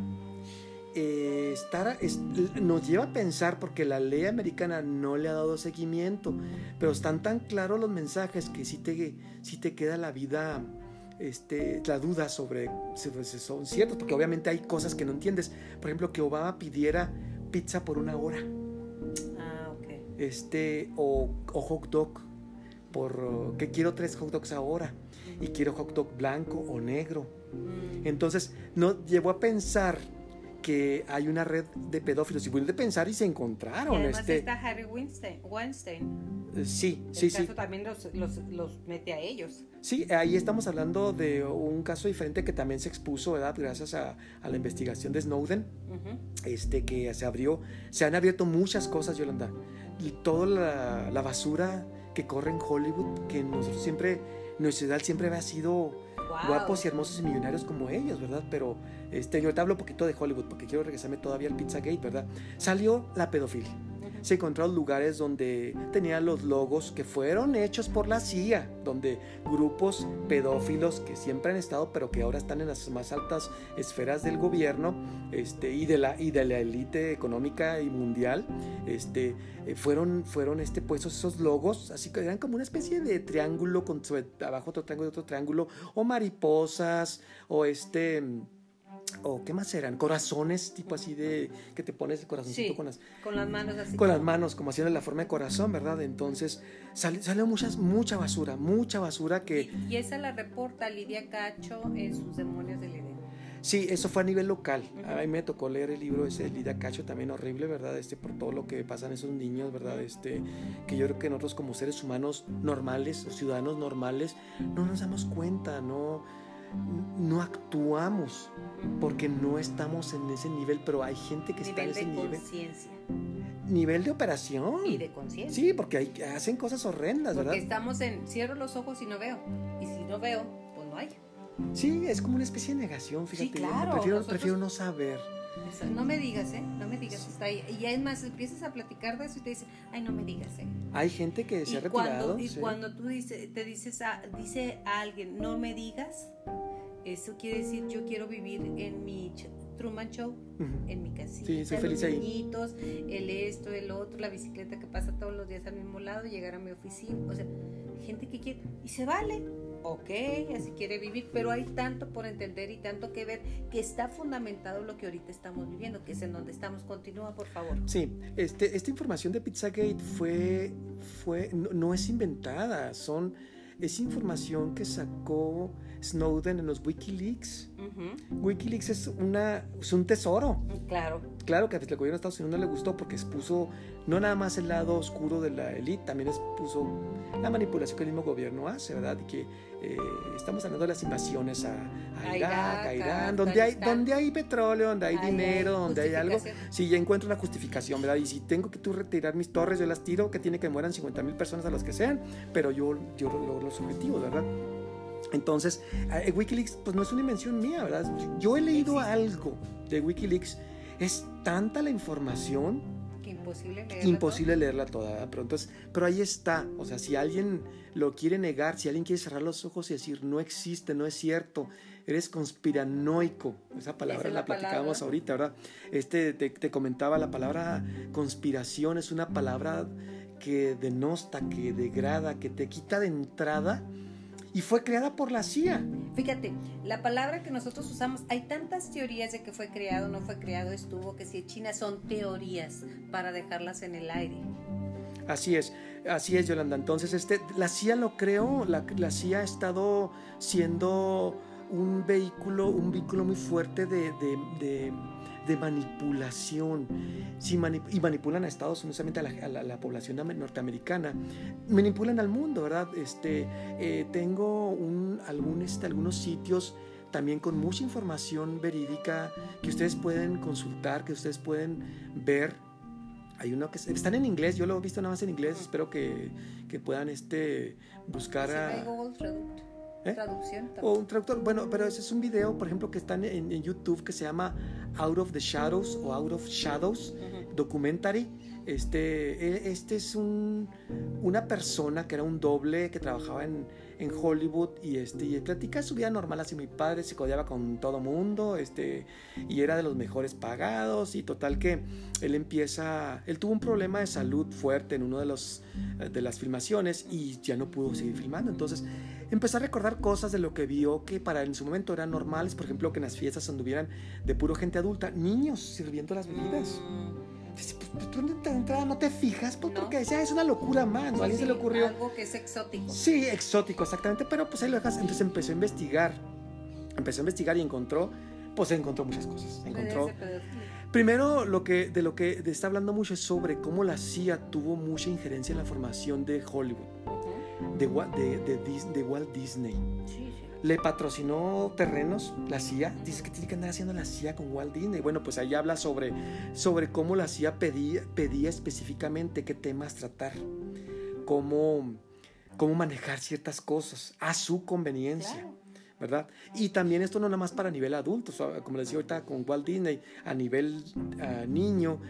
S2: Eh, estar- es- nos lleva a pensar porque la ley americana no le ha dado seguimiento, pero están tan claros los mensajes que sí te, sí te queda la vida, este, la duda sobre si, si son ciertos, porque obviamente hay cosas que no entiendes. Por ejemplo, que Obama pidiera pizza por una hora
S1: Ah, ok.
S2: este o, o hot dog por que quiero tres hot dogs ahora y quiero hot dog blanco o negro
S1: Mm.
S2: entonces no llevó a pensar que hay una red de pedófilos y vuelve a pensar y se
S1: Y
S2: encontraron
S1: además
S2: este
S1: está Harry Weinstein. Weinstein.
S2: eh, sí
S1: El
S2: sí sí
S1: caso también los, los, los mete a ellos.
S2: sí ahí estamos hablando de un caso diferente que también se expuso verdad gracias a, a la investigación de Snowden este que se abrió, se han abierto muchas cosas, Yolanda. Y toda la, la basura que corre en Hollywood, que nosotros siempre, nuestra ciudad siempre había sido guapos y hermosos y millonarios como ellos, ¿verdad? Pero este, yo te hablo un poquito de Hollywood porque quiero regresarme todavía al Pizzagate, ¿verdad? Salió la pedofilia. Se encontraron lugares donde tenían los logos que fueron hechos por la CIA, donde grupos pedófilos que siempre han estado, pero que ahora están en las más altas esferas del gobierno este, y de la y de la élite económica y mundial, este, eh, fueron fueron este, puestos esos logos, así que eran como una especie de triángulo con abajo otro triángulo, otro triángulo, o mariposas, o este o qué más eran, corazones, tipo así de que te pones el corazoncito
S1: Sí.
S2: con las
S1: Con las manos así.
S2: con las manos, como haciendo la forma de corazón, ¿verdad? Entonces sale- salió muchas, mucha basura, mucha basura que
S1: Y, y esa la reporta Lidia Cacho en sus demonios del Edén.
S2: sí, eso fue a nivel local.
S1: Ujú.
S2: A mí me tocó leer el libro ese de Lida Cacho, también horrible, ¿verdad? Este, por todo lo que pasan esos niños, ¿verdad? Este, que yo creo que nosotros como seres humanos normales, o ciudadanos normales, no nos damos cuenta, ¿no? No actuamos porque no estamos en ese nivel, pero hay gente que está en ese nivel.
S1: conciencia.
S2: Nivel de operación.
S1: Y de conciencia.
S2: Sí, porque hay, hacen cosas horrendas,
S1: porque
S2: ¿verdad?
S1: estamos en, cierro los ojos y no veo. Y si no veo, pues no hay.
S2: Sí, es como una especie de negación, fíjate.
S1: Sí, claro,
S2: prefiero,
S1: nosotros-
S2: prefiero no saber.
S1: No me digas, ¿eh? No me digas, está ahí. Y es más, empiezas a platicar de eso y te dicen, ay, no me digas, ¿eh?
S2: Hay gente que se
S1: y
S2: ha retirado.
S1: cuando, y
S2: sí.
S1: cuando tú dice, te dices a, dice a alguien, no me digas, eso quiere decir, yo quiero vivir en mi Truman Show, en mi casita,
S2: Sí, soy feliz
S1: los
S2: ahí.
S1: niñitos, el esto, el otro, la bicicleta que pasa todos los días al mismo lado, llegar a mi oficina, o sea, gente que quiere, y se vale, ok, así quiere vivir, pero hay tanto por entender y tanto que ver que está fundamentado lo que ahorita estamos viviendo, que es en donde estamos. Continúa, por favor.
S2: Sí, este, esta información de Pizzagate fue, fue no, no es inventada, son, es información que sacó Snowden en los Wikileaks. Wikileaks es, una, es un tesoro.
S1: Claro.
S2: Claro que al gobierno de Estados Unidos no le gustó porque expuso no nada más el lado oscuro de la élite, también expuso la manipulación que el mismo gobierno hace, ¿verdad? Y que eh, estamos hablando de las invasiones a, a
S1: A
S2: Irak,
S1: Irak,
S2: a Irán, donde hay, donde hay petróleo, donde hay
S1: hay
S2: dinero, donde hay algo. Si ya encuentro una justificación, ¿verdad? Y si tengo que tú retirar mis torres, yo las tiro, que tiene que mueran 50 mil personas a las que sean, pero yo, yo logro los objetivos, ¿verdad? Entonces, eh, Wikileaks, pues no es una invención mía, ¿verdad? Yo he leído
S1: Existe.
S2: algo de Wikileaks, es tanta la información
S1: imposible leerla
S2: imposible leerla toda, pero entonces, pero ahí está, o sea, si alguien lo quiere negar, si alguien quiere cerrar los ojos y decir no existe, no es cierto, eres conspiranoico, esa palabra
S1: Esa
S2: la,
S1: la
S2: platicábamos ahorita, ¿verdad? Este te, te comentaba la palabra conspiración es una palabra que denosta, que degrada, que te quita de entrada y fue creada por la CIA.
S1: Fíjate, la palabra que nosotros usamos, hay tantas teorías de que fue creado, no fue creado, estuvo, que si en China son teorías para dejarlas en el aire.
S2: Así es, así es, Yolanda. Entonces, este, la CIA lo creo, la, CIA ha estado siendo un vehículo, un vehículo muy fuerte de- de manipulación. Mani- y manipulan a Estados Unidos, solamente a la, a la- a la población am- norteamericana. Manipulan al mundo, ¿verdad? Este, eh, tengo un, algún, este, algunos sitios también con mucha información verídica que ustedes pueden consultar, que ustedes pueden ver hay uno que es- están en inglés, yo lo he visto nada más en inglés, espero que, que puedan este, buscar
S1: Si
S2: a- ¿Eh?
S1: traducción.
S2: o un traductor. Bueno, pero ese es un video, por ejemplo, que está en, en YouTube que se llama Out of the Shadows o Out of Shadows. Documentary. Este, e- este es un, una persona que era un doble que trabajaba en, en Hollywood y, este, y platica su vida normal así. Mi padre se codeaba con todo mundo este, y era de los mejores pagados y total que él empieza, él tuvo un problema de salud fuerte en uno de, los, de las filmaciones y ya no pudo seguir filmando. Entonces empezó a recordar cosas de lo que vio que para en su momento eran normales, por ejemplo que en las fiestas anduvieran de puro gente adulta, niños sirviendo las bebidas.
S1: Mm,
S2: Dice, pues, pues, tú de entrada no te fijas, pues
S1: No.
S2: porque decía, es una locura más, ¿no? A alguien se
S1: sí,
S2: le ocurrió.
S1: Algo que es exótico.
S2: Sí, exótico, exactamente, pero pues ahí lo dejas. Entonces empezó a investigar, empezó a investigar y encontró, pues encontró muchas cosas. Encontró, primero, lo que, de lo que está hablando mucho es sobre cómo la CIA tuvo mucha injerencia en la formación de Hollywood. De, de, de de Walt Disney.
S1: Sí, sí.
S2: Le patrocinó terrenos, la CIA. Dice que tiene que andar haciendo la CIA con Walt Disney. Bueno, pues ahí habla sobre, sobre cómo la CIA pedía, pedía específicamente qué temas tratar, cómo, cómo manejar ciertas cosas a su conveniencia.
S1: Claro.
S2: ¿verdad? Y también esto no nada más para nivel adulto, como les decía ahorita con Walt Disney, a nivel niño,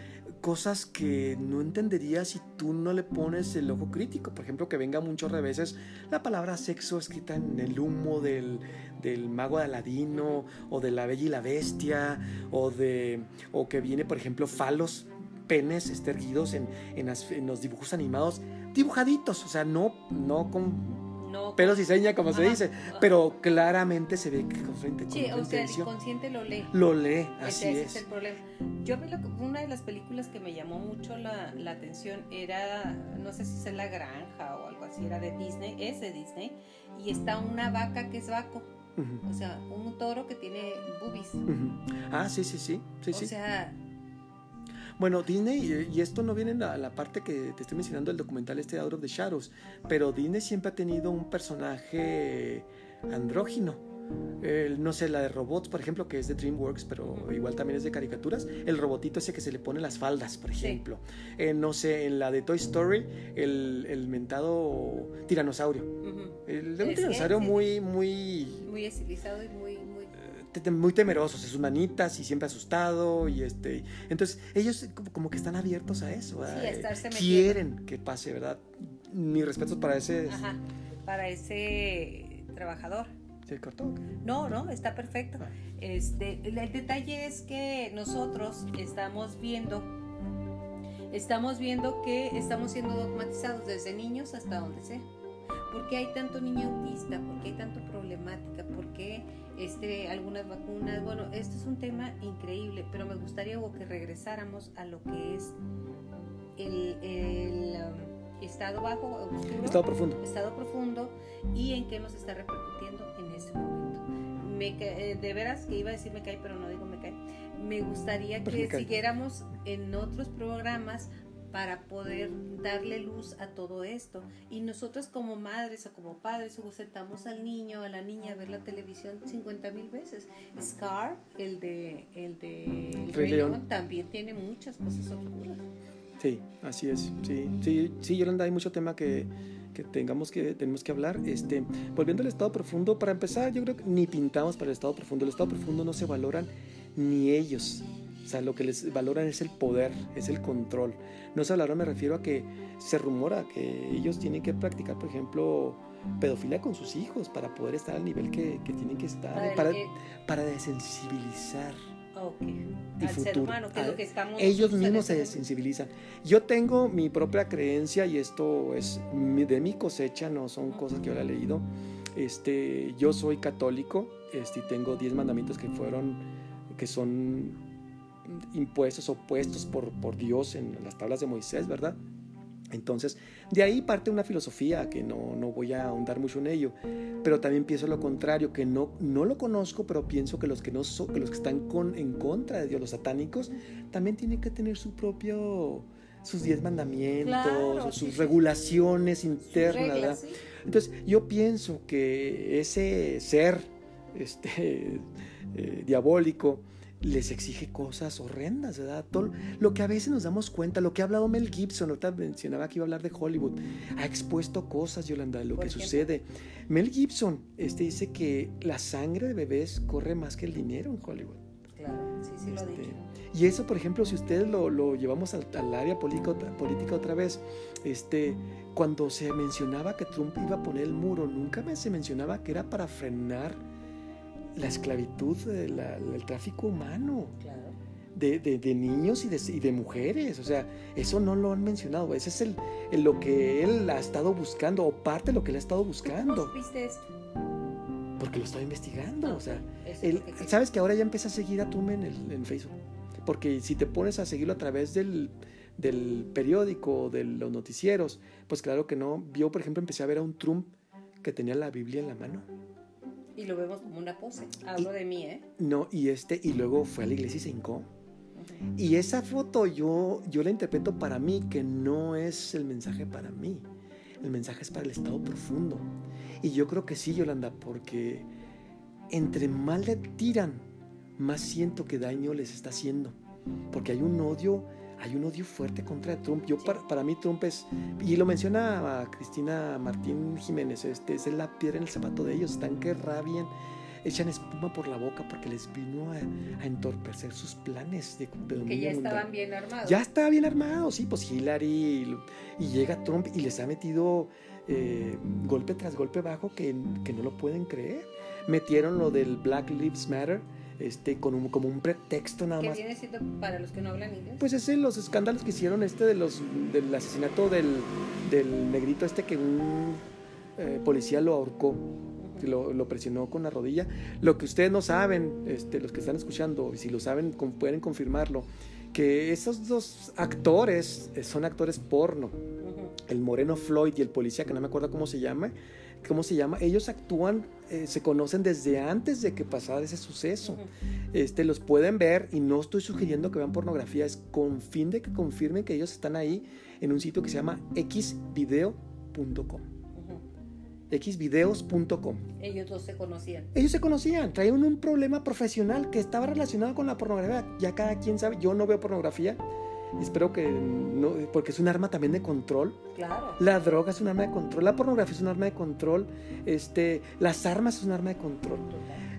S2: cosas que no entenderías si tú no le pones el ojo crítico. Por ejemplo, que venga muchos veces la palabra sexo escrita en el humo del, del mago de Aladino, o de la Bella y la Bestia, o, de, o que viene, por ejemplo, falos, penes este, erguidos en, en, en los dibujos animados, dibujaditos, o sea, no, no con
S1: No,
S2: pelos y seña, como se dice,
S1: ajá.
S2: pero claramente se ve que con su
S1: Sí, o sea, el inconsciente lo lee.
S2: lo lee, así
S1: ese, ese
S2: es.
S1: es el problema. Yo vi lo que- una de las películas que me llamó mucho la, la atención era, no sé si es La Granja o algo así, era de Disney, es de Disney, y está una vaca que es vaco, o sea, un toro que tiene boobies.
S2: Ah, sí, sí, sí, sí,
S1: o
S2: sí.
S1: sea,
S2: Bueno, Disney, y esto no viene en la, la parte que te estoy mencionando del documental este Out of the Shadows, pero Disney siempre ha tenido un personaje andrógino. no sé, la de robots, por ejemplo, que es de DreamWorks, pero igual también es de caricaturas, el robotito ese que se le pone las faldas, por ejemplo. Eh, no sé, en la de Toy Story, el, el mentado tiranosaurio. El de un tiranosaurio muy, muy...
S1: Muy estilizado y muy...
S2: Muy temerosos, sus manitas y siempre asustado y este entonces ellos como que están abiertos a eso
S1: sí,
S2: quieren que pase verdad mis respetos para ese
S1: Ajá, para ese trabajador
S2: ¿Se cortó?
S1: No, no, está perfecto. Ah. Este, el, detalle es que nosotros estamos viendo, estamos viendo que estamos siendo dogmatizados desde niños hasta donde sea. ¿Por qué hay tanto niño autista? ¿Por qué hay tanto problemática? ¿Por qué este, algunas vacunas? Bueno, esto es un tema increíble, pero me gustaría que regresáramos a lo que es el, el um, estado bajo,
S2: estado profundo.
S1: Estado profundo y en qué nos está repercutiendo en ese momento. Me, eh, de veras que iba a decir me cae, pero no digo me cae. Me gustaría pues que siguiéramos en otros programas para poder darle luz a todo esto. Y nosotros como madres o como padres sentamos al niño o a la niña a ver la televisión 50 mil veces. Scar, el de el de Rey León, también tiene muchas cosas oscuras.
S2: Sí, así es. Sí, sí, sí, Yolanda, hay mucho tema que que tengamos que tenemos que hablar. Este, volviendo al estado profundo, para empezar, yo creo que ni pintamos para el estado profundo. El estado profundo no se valoran ni ellos. O sea, lo que les valoran es el poder, es el control. No se valoran, me refiero a que se rumora que ellos tienen que practicar, por ejemplo, pedofilia con sus hijos para poder estar al nivel que, que tienen que estar, para, para, para desensibilizar ellos mismos se sensibilizan. Yo tengo mi propia creencia y esto es de mi cosecha, no son cosas que yo he leído. Este, yo soy católico, este, tengo 10 mandamientos que fueron, que son impuestos o puestos por, por Dios en las tablas de Moisés, ¿verdad? Entonces, de ahí parte una filosofía que no, no, voy a ahondar mucho en ello, pero también pienso lo contrario, que no, no lo conozco, pero pienso que los que, no que, los que están con, en contra de Dios, los satánicos, también tienen que tener su propio, sus diez mandamientos, sus regulaciones internas, Entonces, yo pienso que ese ser este, eh, diabólico, les exige cosas horrendas, ¿verdad? Todo lo que a veces nos damos cuenta, lo que ha hablado Mel Gibson, ahorita mencionaba que iba a hablar de Hollywood, ha expuesto cosas, Yolanda, lo que sucede. Mel Gibson este, dice que la sangre de bebés corre más que el dinero en Hollywood.
S1: Claro, sí, sí lo este,
S2: Y eso, por ejemplo, si ustedes lo, lo llevamos al, área política, política otra vez, este, cuando se mencionaba que Trump iba a poner el muro, nunca se mencionaba que era para frenar la esclavitud, el tráfico humano. De, de, niños y de, y de, mujeres. O sea, eso no lo han mencionado. Ese es el, lo que él ha estado buscando, o parte de lo que él ha estado buscando.
S1: ¿Cómo viste esto?
S2: Porque lo estaba investigando. o sea, sabes que ahora ya empieza a seguir a Tumen en, en, Facebook. Porque si te pones a seguirlo a través del, del periódico, de los noticieros, pues claro que no. Yo, por ejemplo, empecé a ver a un Trump que tenía la Biblia en la mano.
S1: Y lo vemos como una pose. Hablo de mí, ¿eh?
S2: No, y este, y luego fue a la iglesia y se hincó. Y esa foto yo, yo la interpreto para mí que no es el mensaje para mí. El mensaje es para el estado profundo. Y yo creo que sí, Yolanda, porque entre más le tiran, más siento que daño les está haciendo. Porque hay un odio hay un odio fuerte contra Trump. Yo para, mí Trump es, y lo menciona Cristina Martín Jiménez, este, es la piedra en el zapato de ellos, están que rabian, echan espuma por la boca porque les vino a, entorpecer sus planes de,
S1: de Que ya estaban bien armados.
S2: Ya estaba bien armado, sí, pues Hillary y, llega Trump y les ha metido eh, golpe tras golpe bajo que, que no lo pueden creer. Metieron lo del Black Lives Matter este, con un, como un pretexto nada más.
S1: ¿Qué viene siendo para los que no hablan inglés?
S2: Pues es los escándalos que hicieron este de los, del asesinato del, del negrito este que un eh, policía lo ahorcó. Lo, lo, presionó con la rodilla. Lo que ustedes no saben, este, los que están escuchando, si lo saben, pueden confirmarlo, que esos dos actores eh, son actores porno. El moreno Floyd y el policía, que no me acuerdo cómo se llama, ¿cómo se llama? Ellos actúan, eh, se conocen desde antes de que pasara ese suceso. Este, los pueden ver y no estoy sugiriendo que vean pornografía, es con fin de que confirmen que ellos están ahí en un sitio que se llama xvideo.com. xvideos.com.
S1: Ellos dos se conocían.
S2: Ellos se conocían, traían un problema profesional que estaba relacionado con la pornografía. Ya cada quien sabe, yo no veo pornografía. Espero que no, porque es un arma también de control.
S1: Claro.
S2: La droga es un arma de control, la pornografía es un arma de control, este, las armas es un arma de control.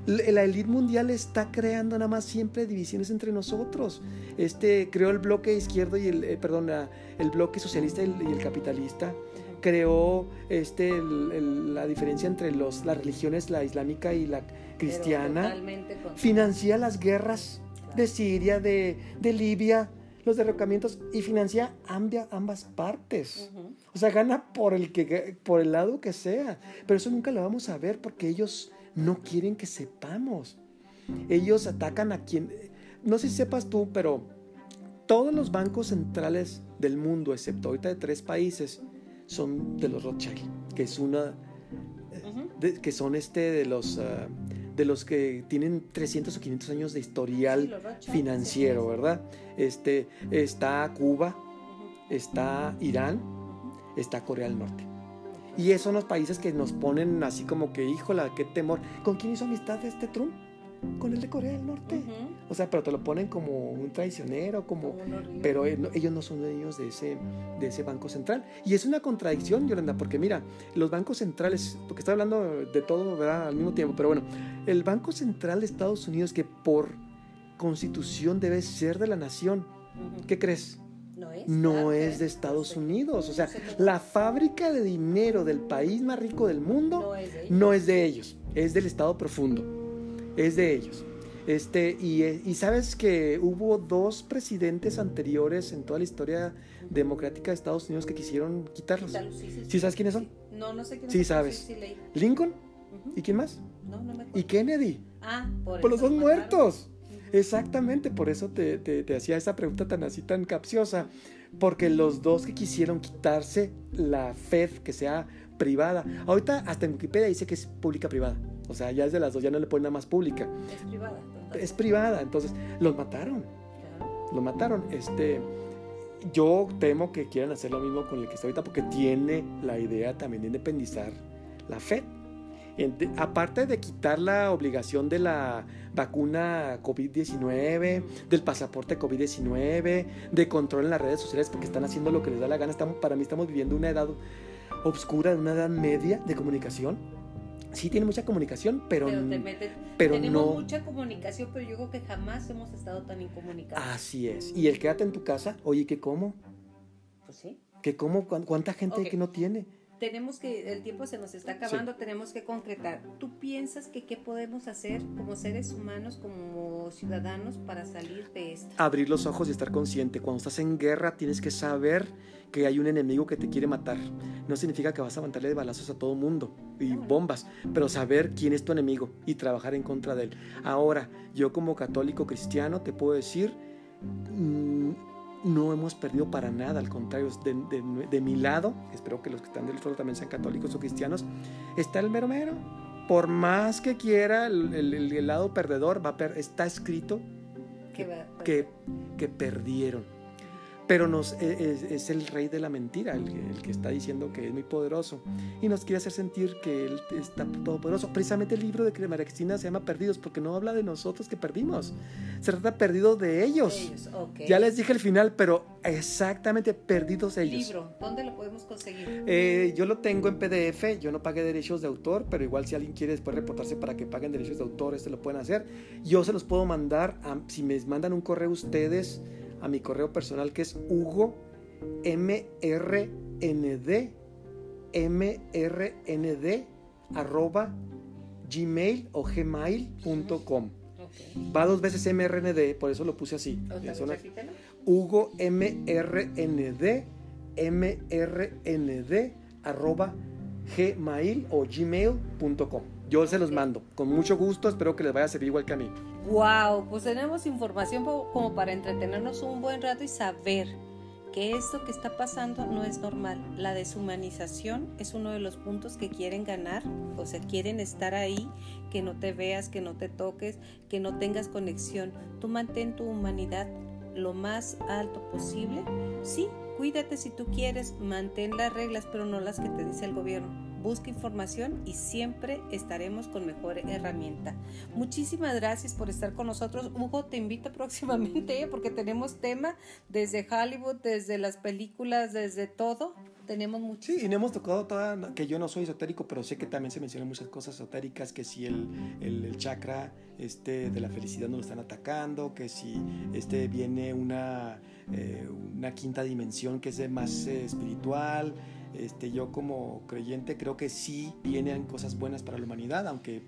S2: La élite mundial está creando nada más siempre divisiones entre nosotros. Este creó el bloque izquierdo y el, eh, perdón, el bloque socialista y el, capitalista. Creó este, la diferencia entre los, las religiones, la islámica y la cristiana. Financia las guerras de Siria, de, de Libia, los derrocamientos y financia ambas partes. O sea, gana por el, que, por el lado que sea. Pero eso nunca lo vamos a ver porque ellos no quieren que sepamos. Ellos atacan a quien... No sé si sepas tú, pero todos los bancos centrales del mundo, excepto ahorita de tres países, son de los Rothschild, que es una... que son este de los... Ah, de los que tienen 300 o 500 años de historial financiero, ¿verdad? Este, está Cuba, está Irán, está Corea del Norte. Y esos son los países que nos ponen así como que, híjola, qué temor. ¿Con quién hizo amistad este Trump? Con el de Corea del Norte. O sea, pero te lo ponen como un traicionero, como... Pero ellos no son dueños de ese, de ese banco central. Y es una contradicción, Yolanda, porque mira, los bancos centrales, porque estoy hablando de todo, ¿verdad? Al mismo tiempo, pero bueno, el Banco Central de Estados Unidos, que por constitución debe ser de la nación, ¿qué crees? no es de Estados Unidos. O sea, la fábrica de dinero del país más rico del mundo no es de ellos, es del Estado profundo, es de ellos. Este, y, sabes que hubo dos presidentes anteriores en toda la historia democrática de Estados Unidos que quisieron quitarlos. Sí, sabes quiénes son?
S1: No, no sé quiénes
S2: Sí, sabes. Lincoln. ¿Y quién más?
S1: No, no me
S2: Y Kennedy.
S1: Ah, por,
S2: por los dos muertos. Exactamente, por eso te, te, hacía esa pregunta tan así, tan capciosa, porque los dos que quisieron quitarse la Fed, que sea privada, ahorita hasta en Wikipedia dice que es pública privada, o sea, ya es de las dos, ya no le ponen nada más pública.
S1: Es privada.
S2: Es privada, entonces los mataron, los mataron, este... Yo temo que quieran hacer lo mismo con el que está ahorita porque tiene la idea también de independizar la Fed aparte de quitar la obligación de la vacuna COVID-19, del pasaporte COVID-19, de control en las redes sociales porque están haciendo lo que les da la gana, estamos, para mí estamos viviendo una edad obscura, una edad media de comunicación. Sí tiene mucha comunicación, pero,
S1: pero, tenemos mucha comunicación, pero yo creo que jamás hemos estado tan incomunicados.
S2: Así es. Y el quédate en tu casa, oye, ¿qué como?
S1: Pues sí.
S2: ¿Qué como? ¿Cuánta gente hay que no tiene?
S1: tenemos que, el tiempo se nos está acabando, tenemos que concretar. ¿Tú piensas que qué podemos hacer como seres humanos, como ciudadanos, para salir de esto?
S2: Abrir los ojos y estar consciente. Cuando estás en guerra tienes que saber que hay un enemigo que te quiere matar. No significa que vas a mandarle balazos a todo mundo y bombas, pero saber quién es tu enemigo y trabajar en contra de él. Ahora, yo como católico cristiano te puedo decir... Mm, no hemos perdido para nada, al contrario, de, mi lado, espero que los que están del otro también sean católicos o cristianos, está el mero mero. Por más que quiera el, lado perdedor, va está escrito que, que perdieron pero nos, e, es, el rey de la mentira, el, que está diciendo que es muy poderoso y nos quiere hacer sentir que él está todopoderoso. Precisamente el libro de María Cristina se llama Perdidos porque no habla de nosotros que perdimos, se trata perdidos de ellos. Ya les dije el final, pero exactamente perdidos ellos.
S1: Libro, ¿dónde lo podemos conseguir?
S2: Eh, yo lo tengo en PDF, yo no pagué derechos de autor, pero igual si alguien quiere después reportarse para que paguen derechos de autor, este lo pueden hacer. Yo se los puedo mandar, si me mandan un correo ustedes a mi correo personal que es Hugo MRND MRND arroba gmail o gmail.com. Va dos veces MRND, por eso lo puse así. Hugo MRND MRND arroba gmail o gmail.com. Yo se los mando. Con mucho gusto, espero que les vaya a servir igual que a mí.
S1: Wow, pues tenemos información como para entretenernos un buen rato y saber que esto que está pasando no es normal. La deshumanización es uno de los puntos que quieren ganar, o sea, quieren estar ahí, que no te veas, que no te toques, que no tengas conexión. Tú mantén tu humanidad lo más alto posible. Sí, cuídate si tú quieres, mantén las reglas, pero no las que te dice el gobierno busca información y siempre estaremos con mejor herramienta. Muchísimas gracias por estar con nosotros. Hugo, te invito próximamente ¿eh? porque tenemos tema desde Hollywood, desde las películas, desde todo. Tenemos mucho.
S2: Sí, y no hemos tocado toda, que yo no soy esotérico, pero sé que también se mencionan muchas cosas esotéricas, que si el, el, chakra este, de la felicidad nos lo están atacando, que si este, viene una, eh, una quinta dimensión que es más eh, espiritual, este, yo como creyente creo que sí vienen cosas buenas para la humanidad, aunque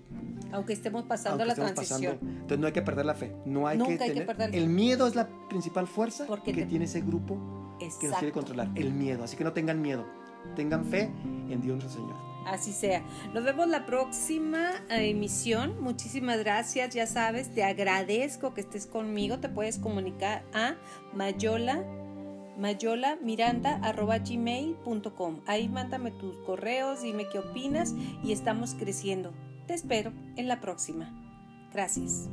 S1: aunque estemos pasando la transición.
S2: entonces no hay que perder la fe, no hay, que, tener, el miedo es la principal fuerza que tiene ese grupo que nos quiere controlar, el miedo, así que no tengan miedo, tengan fe en Dios nuestro Señor.
S1: Así sea. Nos vemos la próxima eh, emisión. Muchísimas gracias. Ya sabes, te agradezco que estés conmigo. Te puedes comunicar a Mayola mayolamiranda.gmail.com. Ahí mándame tus correos, dime qué opinas y estamos creciendo. Te espero en la próxima. Gracias.